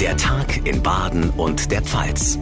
Der Tag in Baden und der Pfalz.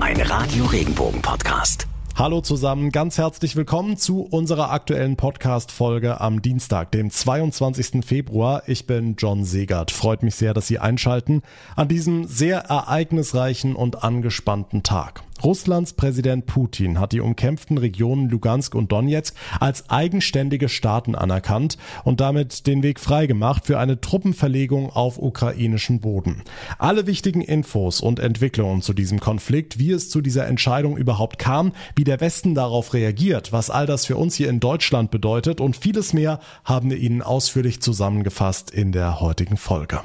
Ein Radio Regenbogen Podcast. Hallo zusammen, ganz herzlich willkommen zu unserer aktuellen Podcast-Folge am Dienstag, dem 22. Februar. Ich bin John Segert. Freut mich sehr, dass Sie einschalten an diesem sehr ereignisreichen und angespannten Tag. Russlands Präsident Putin hat die umkämpften Regionen Lugansk und Donetsk als eigenständige Staaten anerkannt und damit den Weg freigemacht für eine Truppenverlegung auf ukrainischen Boden. Alle wichtigen Infos und Entwicklungen zu diesem Konflikt, wie es zu dieser Entscheidung überhaupt kam, wie der Westen darauf reagiert, was all das für uns hier in Deutschland bedeutet und vieles mehr haben wir Ihnen ausführlich zusammengefasst in der heutigen Folge.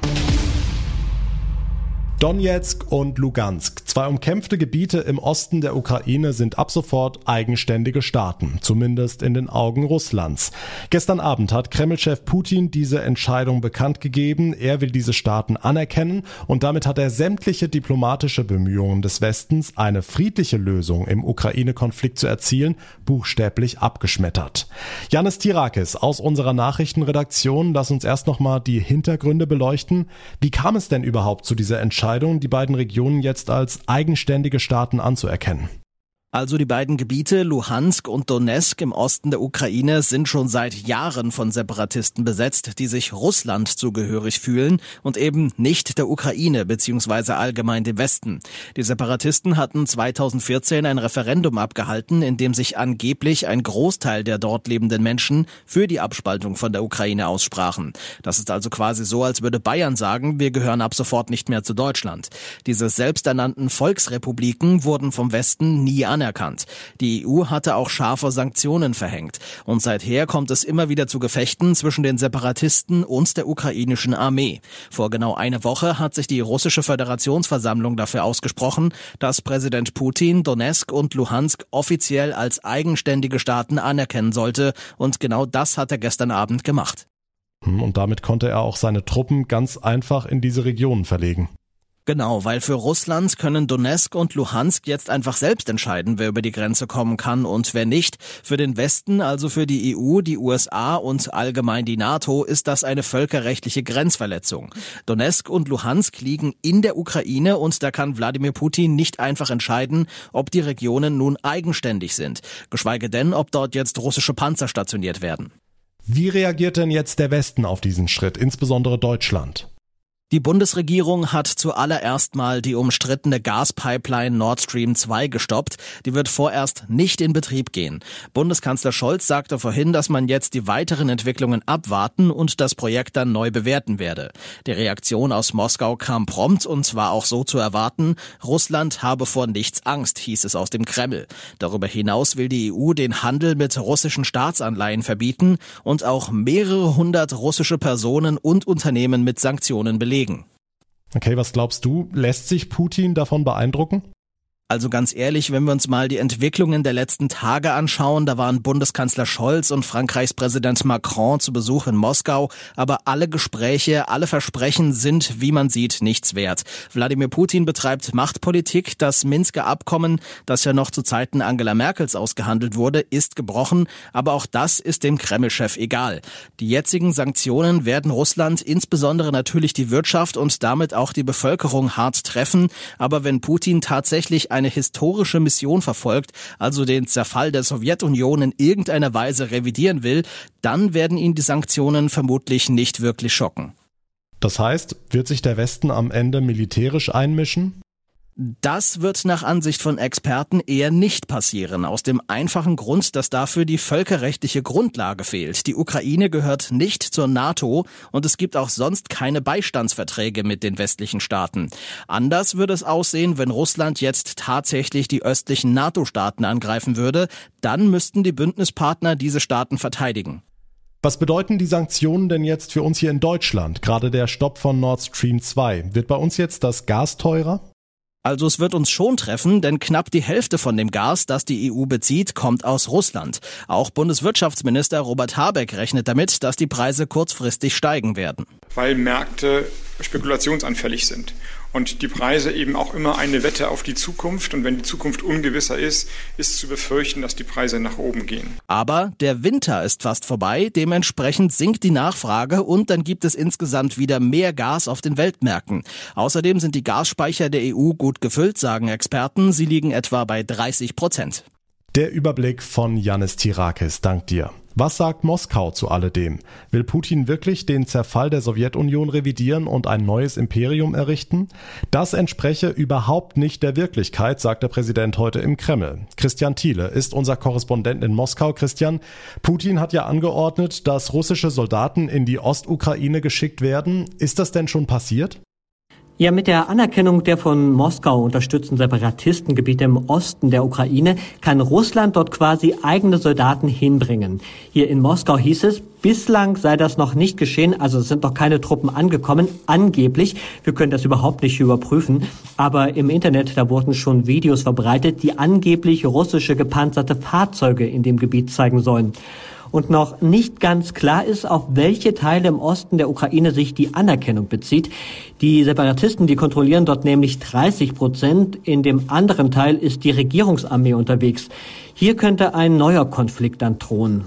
Donetsk und Lugansk, zwei umkämpfte Gebiete im Osten der Ukraine, sind ab sofort eigenständige Staaten, zumindest in den Augen Russlands. Gestern Abend hat Kremlchef Putin diese Entscheidung bekannt gegeben. Er will diese Staaten anerkennen und damit hat er sämtliche diplomatische Bemühungen des Westens, eine friedliche Lösung im Ukraine-Konflikt zu erzielen, buchstäblich abgeschmettert. Janis Tirakis aus unserer Nachrichtenredaktion, lass uns erst nochmal die Hintergründe beleuchten. Wie kam es denn überhaupt zu dieser Entscheidung? Entscheidung, die beiden Regionen jetzt als eigenständige Staaten anzuerkennen. Also die beiden Gebiete Luhansk und Donetsk im Osten der Ukraine sind schon seit Jahren von Separatisten besetzt, die sich Russland zugehörig fühlen und eben nicht der Ukraine bzw. allgemein dem Westen. Die Separatisten hatten 2014 ein Referendum abgehalten, in dem sich angeblich ein Großteil der dort lebenden Menschen für die Abspaltung von der Ukraine aussprachen. Das ist also quasi so, als würde Bayern sagen, wir gehören ab sofort nicht mehr zu Deutschland. Diese selbsternannten Volksrepubliken wurden vom Westen nie anerkannt anerkannt. Die EU hatte auch scharfe Sanktionen verhängt. Und seither kommt es immer wieder zu Gefechten zwischen den Separatisten und der ukrainischen Armee. Vor genau einer Woche hat sich die russische Föderationsversammlung dafür ausgesprochen, dass Präsident Putin Donetsk und Luhansk offiziell als eigenständige Staaten anerkennen sollte. Und genau das hat er gestern Abend gemacht. Und damit konnte er auch seine Truppen ganz einfach in diese Regionen verlegen. Genau, weil für Russland können Donetsk und Luhansk jetzt einfach selbst entscheiden, wer über die Grenze kommen kann und wer nicht. Für den Westen, also für die EU, die USA und allgemein die NATO, ist das eine völkerrechtliche Grenzverletzung. Donetsk und Luhansk liegen in der Ukraine und da kann Wladimir Putin nicht einfach entscheiden, ob die Regionen nun eigenständig sind, geschweige denn, ob dort jetzt russische Panzer stationiert werden. Wie reagiert denn jetzt der Westen auf diesen Schritt, insbesondere Deutschland? Die Bundesregierung hat zuallererst mal die umstrittene Gaspipeline Nord Stream 2 gestoppt. Die wird vorerst nicht in Betrieb gehen. Bundeskanzler Scholz sagte vorhin, dass man jetzt die weiteren Entwicklungen abwarten und das Projekt dann neu bewerten werde. Die Reaktion aus Moskau kam prompt und war auch so zu erwarten. Russland habe vor nichts Angst, hieß es aus dem Kreml. Darüber hinaus will die EU den Handel mit russischen Staatsanleihen verbieten und auch mehrere hundert russische Personen und Unternehmen mit Sanktionen belegen belegen. Okay, was glaubst du, lässt sich Putin davon beeindrucken? Also ganz ehrlich, wenn wir uns mal die Entwicklungen der letzten Tage anschauen, da waren Bundeskanzler Scholz und Frankreichs Präsident Macron zu Besuch in Moskau, aber alle Gespräche, alle Versprechen sind, wie man sieht, nichts wert. Wladimir Putin betreibt Machtpolitik, das Minsker Abkommen, das ja noch zu Zeiten Angela Merkels ausgehandelt wurde, ist gebrochen, aber auch das ist dem Kremlchef egal. Die jetzigen Sanktionen werden Russland, insbesondere natürlich die Wirtschaft und damit auch die Bevölkerung hart treffen, aber wenn Putin tatsächlich eine historische Mission verfolgt, also den Zerfall der Sowjetunion in irgendeiner Weise revidieren will, dann werden ihn die Sanktionen vermutlich nicht wirklich schocken. Das heißt, wird sich der Westen am Ende militärisch einmischen? Das wird nach Ansicht von Experten eher nicht passieren, aus dem einfachen Grund, dass dafür die völkerrechtliche Grundlage fehlt. Die Ukraine gehört nicht zur NATO und es gibt auch sonst keine Beistandsverträge mit den westlichen Staaten. Anders würde es aussehen, wenn Russland jetzt tatsächlich die östlichen NATO-Staaten angreifen würde, dann müssten die Bündnispartner diese Staaten verteidigen. Was bedeuten die Sanktionen denn jetzt für uns hier in Deutschland? Gerade der Stopp von Nord Stream 2. Wird bei uns jetzt das Gas teurer? Also es wird uns schon treffen, denn knapp die Hälfte von dem Gas, das die EU bezieht, kommt aus Russland. Auch Bundeswirtschaftsminister Robert Habeck rechnet damit, dass die Preise kurzfristig steigen werden. Weil Märkte spekulationsanfällig sind. Und die Preise eben auch immer eine Wette auf die Zukunft. Und wenn die Zukunft ungewisser ist, ist zu befürchten, dass die Preise nach oben gehen. Aber der Winter ist fast vorbei, dementsprechend sinkt die Nachfrage und dann gibt es insgesamt wieder mehr Gas auf den Weltmärkten. Außerdem sind die Gasspeicher der EU gut gefüllt, sagen Experten. Sie liegen etwa bei 30 Prozent. Der Überblick von Janis Tirakis. Dank dir. Was sagt Moskau zu alledem? Will Putin wirklich den Zerfall der Sowjetunion revidieren und ein neues Imperium errichten? Das entspreche überhaupt nicht der Wirklichkeit, sagt der Präsident heute im Kreml. Christian Thiele ist unser Korrespondent in Moskau. Christian, Putin hat ja angeordnet, dass russische Soldaten in die Ostukraine geschickt werden. Ist das denn schon passiert? Ja, mit der Anerkennung der von Moskau unterstützten Separatistengebiete im Osten der Ukraine kann Russland dort quasi eigene Soldaten hinbringen. Hier in Moskau hieß es, bislang sei das noch nicht geschehen, also es sind noch keine Truppen angekommen, angeblich. Wir können das überhaupt nicht überprüfen, aber im Internet, da wurden schon Videos verbreitet, die angeblich russische gepanzerte Fahrzeuge in dem Gebiet zeigen sollen und noch nicht ganz klar ist, auf welche Teile im Osten der Ukraine sich die Anerkennung bezieht. Die Separatisten, die kontrollieren dort nämlich 30 Prozent. In dem anderen Teil ist die Regierungsarmee unterwegs. Hier könnte ein neuer Konflikt dann drohen.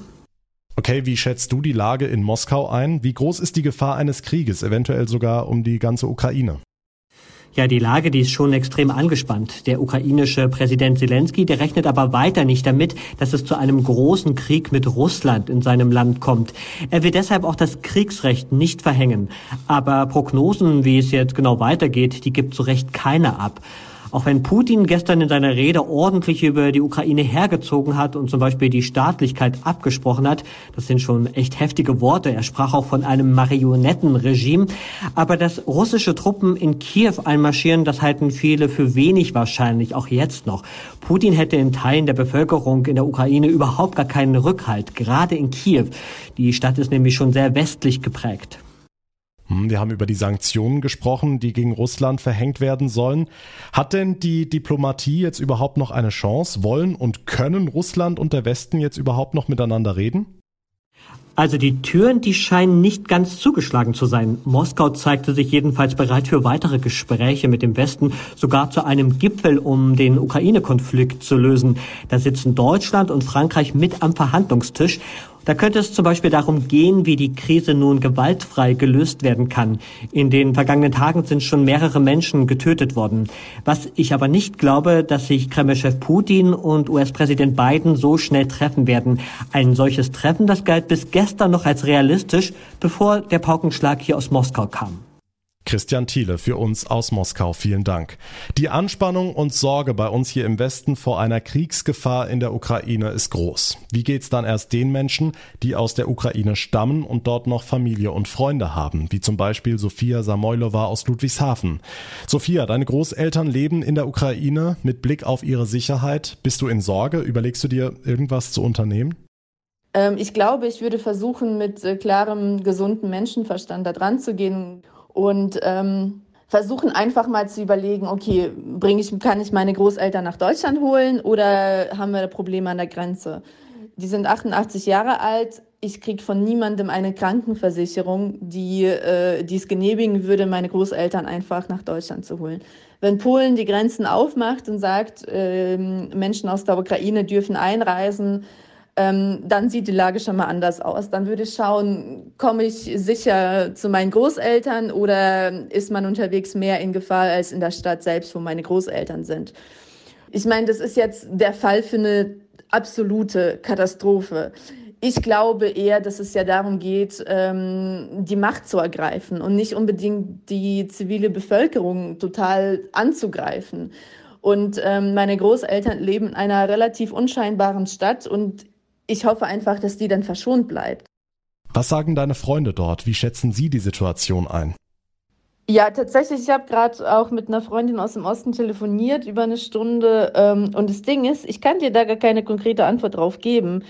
Okay, wie schätzt du die Lage in Moskau ein? Wie groß ist die Gefahr eines Krieges, eventuell sogar um die ganze Ukraine? Ja, die Lage, die ist schon extrem angespannt. Der ukrainische Präsident Zelensky, der rechnet aber weiter nicht damit, dass es zu einem großen Krieg mit Russland in seinem Land kommt. Er will deshalb auch das Kriegsrecht nicht verhängen. Aber Prognosen, wie es jetzt genau weitergeht, die gibt zu Recht keiner ab. Auch wenn Putin gestern in seiner Rede ordentlich über die Ukraine hergezogen hat und zum Beispiel die Staatlichkeit abgesprochen hat, das sind schon echt heftige Worte. Er sprach auch von einem Marionettenregime. Aber dass russische Truppen in Kiew einmarschieren, das halten viele für wenig wahrscheinlich, auch jetzt noch. Putin hätte in Teilen der Bevölkerung in der Ukraine überhaupt gar keinen Rückhalt, gerade in Kiew. Die Stadt ist nämlich schon sehr westlich geprägt. Hm, wir haben über die Sanktionen gesprochen, die gegen Russland verhängt werden sollen. Hat denn die Diplomatie jetzt überhaupt noch eine Chance? Wollen und können Russland und der Westen jetzt überhaupt noch miteinander reden? Also die Türen, die scheinen nicht ganz zugeschlagen zu sein. Moskau zeigte sich jedenfalls bereit für weitere Gespräche mit dem Westen, sogar zu einem Gipfel, um den Ukraine-Konflikt zu lösen. Da sitzen Deutschland und Frankreich mit am Verhandlungstisch. Da könnte es zum Beispiel darum gehen, wie die Krise nun gewaltfrei gelöst werden kann. In den vergangenen Tagen sind schon mehrere Menschen getötet worden. Was ich aber nicht glaube, dass sich Kreml-Chef Putin und US-Präsident Biden so schnell treffen werden. Ein solches Treffen, das galt bis gestern noch als realistisch, bevor der Paukenschlag hier aus Moskau kam. Christian Thiele für uns aus Moskau. Vielen Dank. Die Anspannung und Sorge bei uns hier im Westen vor einer Kriegsgefahr in der Ukraine ist groß. Wie geht's dann erst den Menschen, die aus der Ukraine stammen und dort noch Familie und Freunde haben, wie zum Beispiel Sophia Samoylova aus Ludwigshafen? Sophia, deine Großeltern leben in der Ukraine. Mit Blick auf ihre Sicherheit, bist du in Sorge? Überlegst du dir irgendwas zu unternehmen? Ähm, ich glaube, ich würde versuchen, mit äh, klarem, gesunden Menschenverstand da dran zu gehen und ähm, versuchen einfach mal zu überlegen, okay, bring ich, kann ich meine Großeltern nach Deutschland holen oder haben wir Probleme an der Grenze? Die sind 88 Jahre alt. Ich kriege von niemandem eine Krankenversicherung, die, äh, es genehmigen würde, meine Großeltern einfach nach Deutschland zu holen. Wenn Polen die Grenzen aufmacht und sagt, äh, Menschen aus der Ukraine dürfen einreisen, ähm, dann sieht die Lage schon mal anders aus. Dann würde ich schauen, komme ich sicher zu meinen Großeltern oder ist man unterwegs mehr in Gefahr als in der Stadt selbst, wo meine Großeltern sind. Ich meine, das ist jetzt der Fall für eine absolute Katastrophe. Ich glaube eher, dass es ja darum geht, ähm, die Macht zu ergreifen und nicht unbedingt die zivile Bevölkerung total anzugreifen. Und ähm, meine Großeltern leben in einer relativ unscheinbaren Stadt und ich hoffe einfach, dass die dann verschont bleibt. Was sagen deine Freunde dort? Wie schätzen sie die Situation ein? Ja, tatsächlich, ich habe gerade auch mit einer Freundin aus dem Osten telefoniert über eine Stunde. Ähm, und das Ding ist, ich kann dir da gar keine konkrete Antwort drauf geben,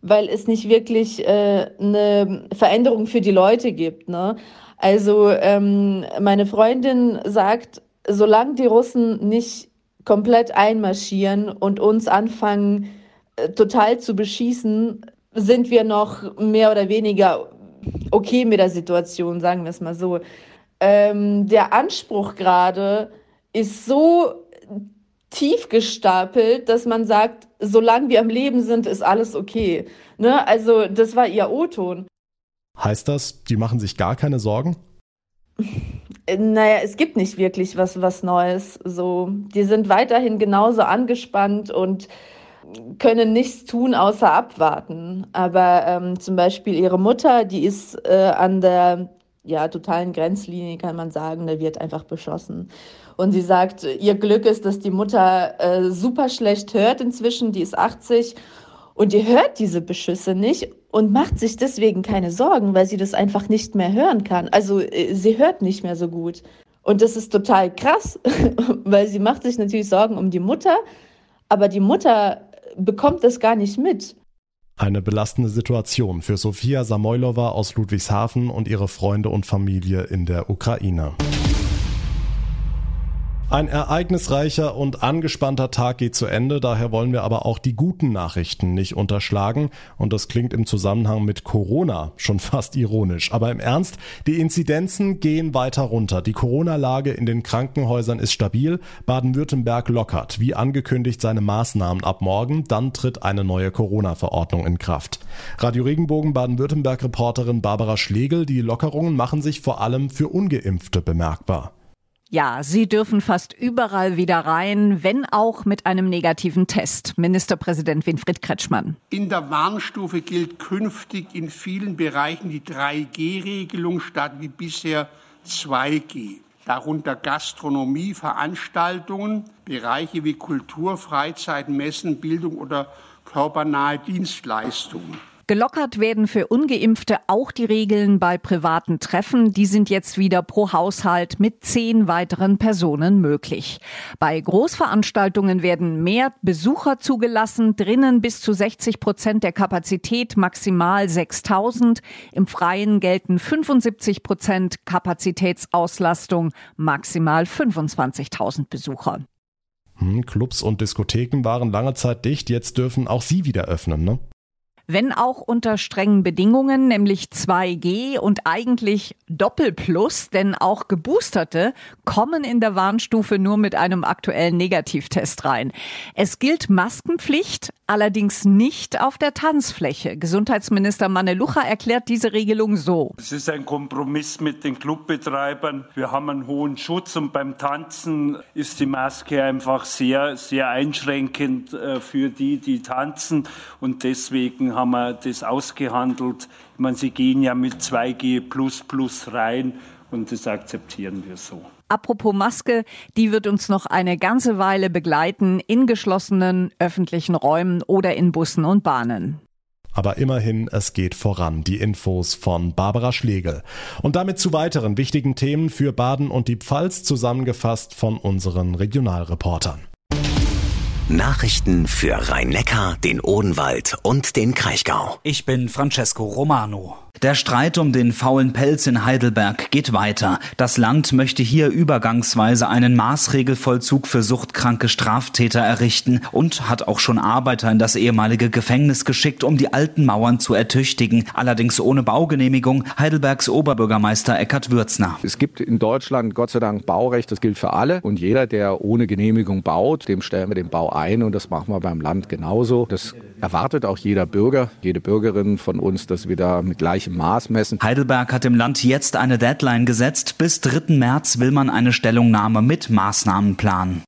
weil es nicht wirklich äh, eine Veränderung für die Leute gibt. Ne? Also ähm, meine Freundin sagt, solange die Russen nicht komplett einmarschieren und uns anfangen, total zu beschießen, sind wir noch mehr oder weniger okay mit der Situation, sagen wir es mal so. ähm, der Anspruch gerade ist so tief gestapelt, dass man sagt, solange wir am Leben sind, ist alles okay. Ne? Also das war ihr O-Ton. Heißt das, die machen sich gar keine Sorgen? Naja, es gibt nicht wirklich was, was Neues. So, die sind weiterhin genauso angespannt und können nichts tun, außer abwarten. Aber ähm, zum Beispiel ihre Mutter, die ist äh, an der ja, totalen Grenzlinie, kann man sagen, da wird einfach beschossen. Und sie sagt, ihr Glück ist, dass die Mutter äh, super schlecht hört inzwischen, die ist 80 und die hört diese Beschüsse nicht und macht sich deswegen keine Sorgen, weil sie das einfach nicht mehr hören kann. Also äh, sie hört nicht mehr so gut. Und das ist total krass, weil sie macht sich natürlich Sorgen um die Mutter, aber die Mutter bekommt das gar nicht mit. Eine belastende Situation für Sofia Samoylova aus Ludwigshafen und ihre Freunde und Familie in der Ukraine. Ein ereignisreicher und angespannter Tag geht zu Ende, daher wollen wir aber auch die guten Nachrichten nicht unterschlagen. Und das klingt im Zusammenhang mit Corona schon fast ironisch. Aber im Ernst, die Inzidenzen gehen weiter runter. Die Corona-Lage in den Krankenhäusern ist stabil. Baden-Württemberg lockert, wie angekündigt, seine Maßnahmen ab morgen. Dann tritt eine neue Corona-Verordnung in Kraft. Radio Regenbogen Baden-Württemberg-Reporterin Barbara Schlegel, die Lockerungen machen sich vor allem für Ungeimpfte bemerkbar. Ja, Sie dürfen fast überall wieder rein, wenn auch mit einem negativen Test. Ministerpräsident Winfried Kretschmann. In der Warnstufe gilt künftig in vielen Bereichen die 3G-Regelung statt wie bisher 2G. Darunter Gastronomie, Veranstaltungen, Bereiche wie Kultur, Freizeit, Messen, Bildung oder körpernahe Dienstleistungen. Gelockert werden für ungeimpfte auch die Regeln bei privaten Treffen. Die sind jetzt wieder pro Haushalt mit zehn weiteren Personen möglich. Bei Großveranstaltungen werden mehr Besucher zugelassen, drinnen bis zu 60 Prozent der Kapazität, maximal 6000. Im Freien gelten 75 Prozent Kapazitätsauslastung, maximal 25.000 Besucher. Hm, Clubs und Diskotheken waren lange Zeit dicht, jetzt dürfen auch sie wieder öffnen, ne? Wenn auch unter strengen Bedingungen, nämlich 2G und eigentlich Doppelplus, denn auch Geboosterte kommen in der Warnstufe nur mit einem aktuellen Negativtest rein. Es gilt Maskenpflicht, allerdings nicht auf der Tanzfläche. Gesundheitsminister Manelucha erklärt diese Regelung so. Es ist ein Kompromiss mit den Clubbetreibern. Wir haben einen hohen Schutz und beim Tanzen ist die Maske einfach sehr, sehr einschränkend äh, für die, die tanzen und deswegen haben wir das ausgehandelt. Ich meine, Sie gehen ja mit 2G rein und das akzeptieren wir so. Apropos Maske, die wird uns noch eine ganze Weile begleiten in geschlossenen öffentlichen Räumen oder in Bussen und Bahnen. Aber immerhin, es geht voran. Die Infos von Barbara Schlegel. Und damit zu weiteren wichtigen Themen für Baden und die Pfalz zusammengefasst von unseren Regionalreportern. Nachrichten für Rhein-Neckar, den Odenwald und den Kraichgau. Ich bin Francesco Romano. Der Streit um den faulen Pelz in Heidelberg geht weiter. Das Land möchte hier übergangsweise einen Maßregelvollzug für suchtkranke Straftäter errichten und hat auch schon Arbeiter in das ehemalige Gefängnis geschickt, um die alten Mauern zu ertüchtigen. Allerdings ohne Baugenehmigung. Heidelbergs Oberbürgermeister Eckhard Würzner. Es gibt in Deutschland Gott sei Dank Baurecht, das gilt für alle. Und jeder, der ohne Genehmigung baut, dem stellen wir den Bau ein. Und das machen wir beim Land genauso. Das erwartet auch jeder Bürger, jede Bürgerin von uns, dass wir da mit gleichem Maß messen. Heidelberg hat im Land jetzt eine Deadline gesetzt. Bis 3. März will man eine Stellungnahme mit Maßnahmenplan.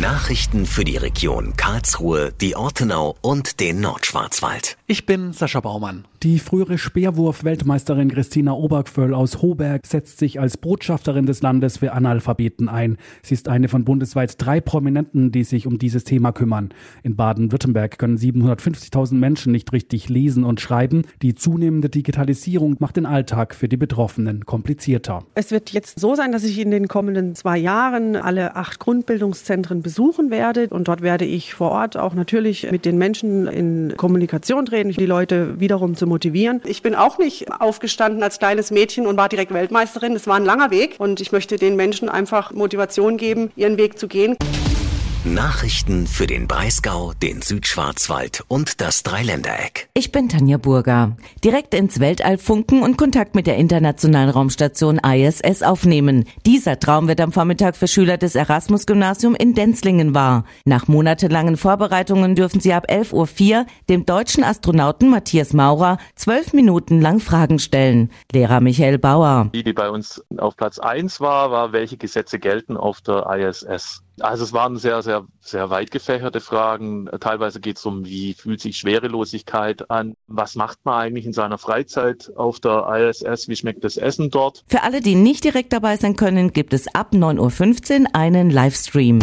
Nachrichten für die Region Karlsruhe, die Ortenau und den Nordschwarzwald. Ich bin Sascha Baumann. Die frühere Speerwurf-Weltmeisterin Christina Obergföll aus Hoberg setzt sich als Botschafterin des Landes für Analphabeten ein. Sie ist eine von bundesweit drei Prominenten, die sich um dieses Thema kümmern. In Baden-Württemberg können 750.000 Menschen nicht richtig lesen und schreiben. Die zunehmende Digitalisierung macht den Alltag für die Betroffenen komplizierter. Es wird jetzt so sein, dass ich in den kommenden zwei Jahren alle acht Grundbildungszentren besuchen werde. Und dort werde ich vor Ort auch natürlich mit den Menschen in Kommunikation treten, die Leute wiederum zu motivieren. Ich bin auch nicht aufgestanden als kleines Mädchen und war direkt Weltmeisterin. Es war ein langer Weg und ich möchte den Menschen einfach Motivation geben, ihren Weg zu gehen. Nachrichten für den Breisgau, den Südschwarzwald und das Dreiländereck. Ich bin Tanja Burger. Direkt ins Weltall funken und Kontakt mit der internationalen Raumstation ISS aufnehmen. Dieser Traum wird am Vormittag für Schüler des Erasmus-Gymnasium in Denzlingen wahr. Nach monatelangen Vorbereitungen dürfen sie ab 11.04 Uhr dem deutschen Astronauten Matthias Maurer zwölf Minuten lang Fragen stellen. Lehrer Michael Bauer. Die, die bei uns auf Platz eins war, war, welche Gesetze gelten auf der ISS. Also es waren sehr, sehr, sehr weit gefächerte Fragen. Teilweise geht es um, wie fühlt sich Schwerelosigkeit an? Was macht man eigentlich in seiner Freizeit auf der ISS? Wie schmeckt das Essen dort? Für alle, die nicht direkt dabei sein können, gibt es ab 9.15 Uhr einen Livestream.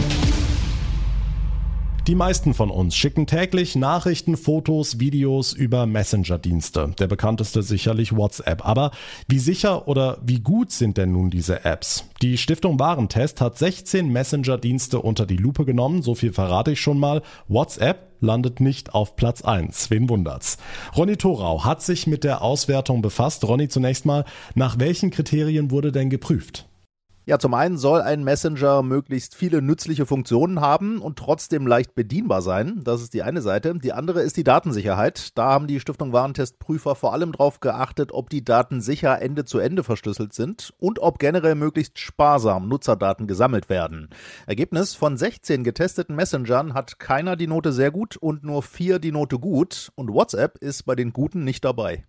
Die meisten von uns schicken täglich Nachrichten, Fotos, Videos über Messenger-Dienste. Der bekannteste sicherlich WhatsApp. Aber wie sicher oder wie gut sind denn nun diese Apps? Die Stiftung Warentest hat 16 Messenger-Dienste unter die Lupe genommen. So viel verrate ich schon mal. WhatsApp landet nicht auf Platz 1. Wen wundert's? Ronny Thorau hat sich mit der Auswertung befasst. Ronny, zunächst mal, nach welchen Kriterien wurde denn geprüft? Ja, zum einen soll ein Messenger möglichst viele nützliche Funktionen haben und trotzdem leicht bedienbar sein. Das ist die eine Seite. Die andere ist die Datensicherheit. Da haben die Stiftung Warentestprüfer vor allem darauf geachtet, ob die Daten sicher Ende zu Ende verschlüsselt sind und ob generell möglichst sparsam Nutzerdaten gesammelt werden. Ergebnis von 16 getesteten Messengern hat keiner die Note sehr gut und nur vier die Note gut und WhatsApp ist bei den guten nicht dabei.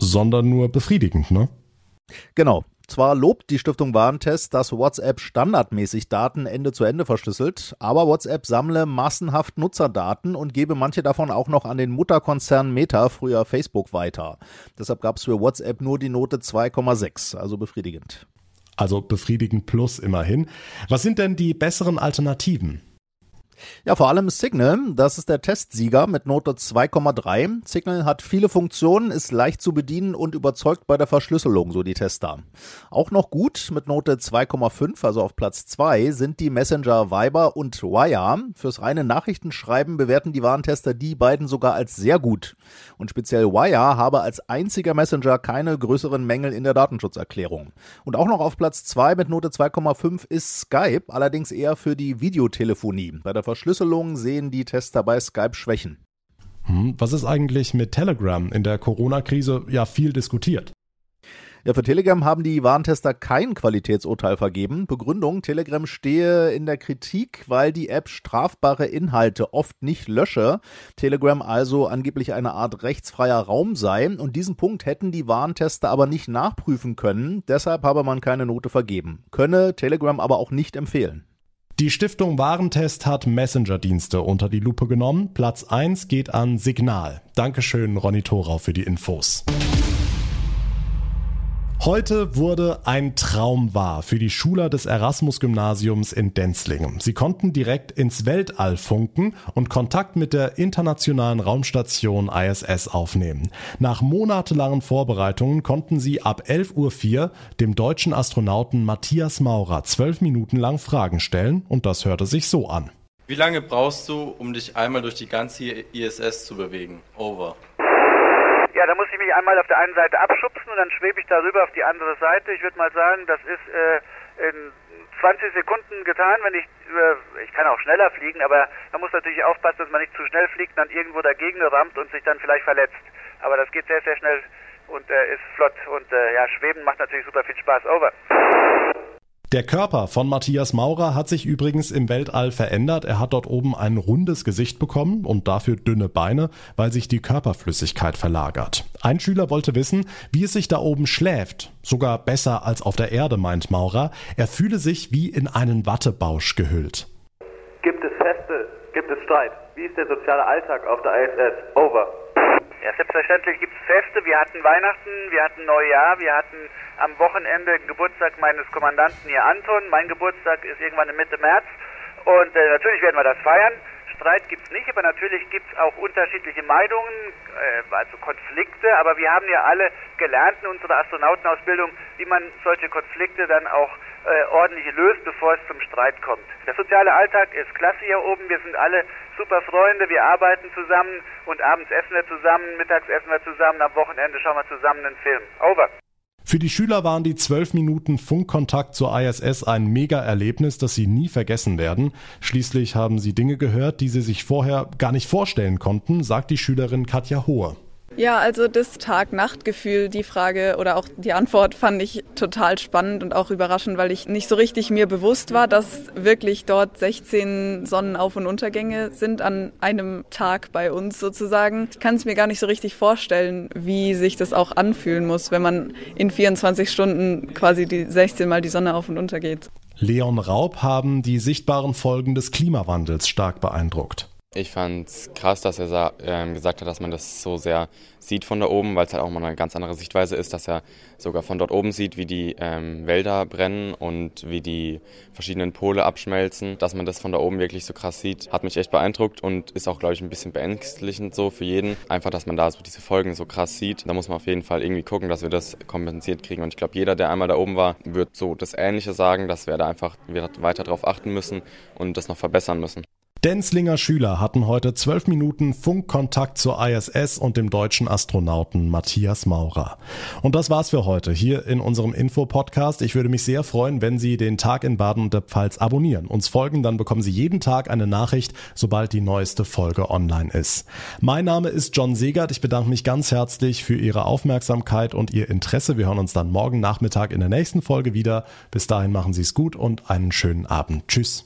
Sondern nur befriedigend, ne? Genau. Zwar lobt die Stiftung Warentest, dass WhatsApp standardmäßig Daten Ende zu Ende verschlüsselt, aber WhatsApp sammle massenhaft Nutzerdaten und gebe manche davon auch noch an den Mutterkonzern Meta, früher Facebook, weiter. Deshalb gab es für WhatsApp nur die Note 2,6, also befriedigend. Also befriedigend plus immerhin. Was sind denn die besseren Alternativen? Ja, vor allem Signal, das ist der Testsieger mit Note 2,3. Signal hat viele Funktionen, ist leicht zu bedienen und überzeugt bei der Verschlüsselung, so die Tester. Auch noch gut mit Note 2,5, also auf Platz 2, sind die Messenger Viber und Wire. Fürs reine Nachrichtenschreiben bewerten die Warentester die beiden sogar als sehr gut. Und speziell Wire habe als einziger Messenger keine größeren Mängel in der Datenschutzerklärung. Und auch noch auf Platz 2 mit Note 2,5 ist Skype, allerdings eher für die Videotelefonie. Bei der Verschlüsselung sehen die Tester bei Skype Schwächen. Hm, was ist eigentlich mit Telegram in der Corona-Krise ja viel diskutiert? Ja, für Telegram haben die Warentester kein Qualitätsurteil vergeben. Begründung, Telegram stehe in der Kritik, weil die App strafbare Inhalte oft nicht lösche. Telegram also angeblich eine Art rechtsfreier Raum sei. Und diesen Punkt hätten die Warentester aber nicht nachprüfen können. Deshalb habe man keine Note vergeben. Könne Telegram aber auch nicht empfehlen. Die Stiftung Warentest hat Messenger-Dienste unter die Lupe genommen. Platz 1 geht an Signal. Dankeschön, Ronny Thorau, für die Infos. Heute wurde ein Traum wahr für die Schüler des Erasmus-Gymnasiums in Denzlingen. Sie konnten direkt ins Weltall funken und Kontakt mit der internationalen Raumstation ISS aufnehmen. Nach monatelangen Vorbereitungen konnten sie ab 11.04 Uhr dem deutschen Astronauten Matthias Maurer zwölf Minuten lang Fragen stellen und das hörte sich so an. Wie lange brauchst du, um dich einmal durch die ganze ISS zu bewegen? Over. Ich einmal auf der einen Seite abschubsen und dann schwebe ich darüber auf die andere Seite. Ich würde mal sagen, das ist äh, in 20 Sekunden getan, wenn ich, äh, ich kann auch schneller fliegen, aber man muss natürlich aufpassen, dass man nicht zu schnell fliegt, dann irgendwo dagegen rammt und sich dann vielleicht verletzt. Aber das geht sehr, sehr schnell und äh, ist flott und äh, ja, Schweben macht natürlich super viel Spaß. Over. Der Körper von Matthias Maurer hat sich übrigens im Weltall verändert. Er hat dort oben ein rundes Gesicht bekommen und dafür dünne Beine, weil sich die Körperflüssigkeit verlagert. Ein Schüler wollte wissen, wie es sich da oben schläft. Sogar besser als auf der Erde, meint Maurer. Er fühle sich wie in einen Wattebausch gehüllt. Gibt es Feste? Gibt es Streit? Wie ist der soziale Alltag auf der ISS? Over. Ja, selbstverständlich gibt es Feste. Wir hatten Weihnachten, wir hatten Neujahr, wir hatten am Wochenende Geburtstag meines Kommandanten hier Anton. Mein Geburtstag ist irgendwann in Mitte März. Und äh, natürlich werden wir das feiern. Streit gibt es nicht, aber natürlich gibt es auch unterschiedliche Meinungen, äh, also Konflikte. Aber wir haben ja alle gelernt in unserer Astronautenausbildung, wie man solche Konflikte dann auch äh, ordentlich löst, bevor es zum Streit kommt. Der soziale Alltag ist klasse hier oben. Wir sind alle super Freunde. Wir arbeiten zusammen und abends essen wir zusammen, mittags essen wir zusammen, am Wochenende schauen wir zusammen einen Film. Over. Für die Schüler waren die zwölf Minuten Funkkontakt zur ISS ein Mega-Erlebnis, das sie nie vergessen werden. Schließlich haben sie Dinge gehört, die sie sich vorher gar nicht vorstellen konnten, sagt die Schülerin Katja Hohe. Ja, also das Tag-Nacht-Gefühl, die Frage oder auch die Antwort fand ich total spannend und auch überraschend, weil ich nicht so richtig mir bewusst war, dass wirklich dort 16 Sonnenauf- und Untergänge sind an einem Tag bei uns sozusagen. Ich kann es mir gar nicht so richtig vorstellen, wie sich das auch anfühlen muss, wenn man in 24 Stunden quasi die 16 Mal die Sonne auf und unter geht. Leon Raub haben die sichtbaren Folgen des Klimawandels stark beeindruckt. Ich fand es krass, dass er äh, gesagt hat, dass man das so sehr sieht von da oben, weil es halt auch mal eine ganz andere Sichtweise ist, dass er sogar von dort oben sieht, wie die ähm, Wälder brennen und wie die verschiedenen Pole abschmelzen. Dass man das von da oben wirklich so krass sieht, hat mich echt beeindruckt und ist auch, glaube ich, ein bisschen beängstigend so für jeden. Einfach, dass man da so diese Folgen so krass sieht. Da muss man auf jeden Fall irgendwie gucken, dass wir das kompensiert kriegen. Und ich glaube, jeder, der einmal da oben war, wird so das Ähnliche sagen, dass wir da einfach weiter drauf achten müssen und das noch verbessern müssen. Denzlinger Schüler hatten heute zwölf Minuten Funkkontakt zur ISS und dem deutschen Astronauten Matthias Maurer. Und das war's für heute hier in unserem Info-Podcast. Ich würde mich sehr freuen, wenn Sie den Tag in Baden und der Pfalz abonnieren. Uns folgen, dann bekommen Sie jeden Tag eine Nachricht, sobald die neueste Folge online ist. Mein Name ist John Segert. Ich bedanke mich ganz herzlich für Ihre Aufmerksamkeit und Ihr Interesse. Wir hören uns dann morgen Nachmittag in der nächsten Folge wieder. Bis dahin machen Sie es gut und einen schönen Abend. Tschüss.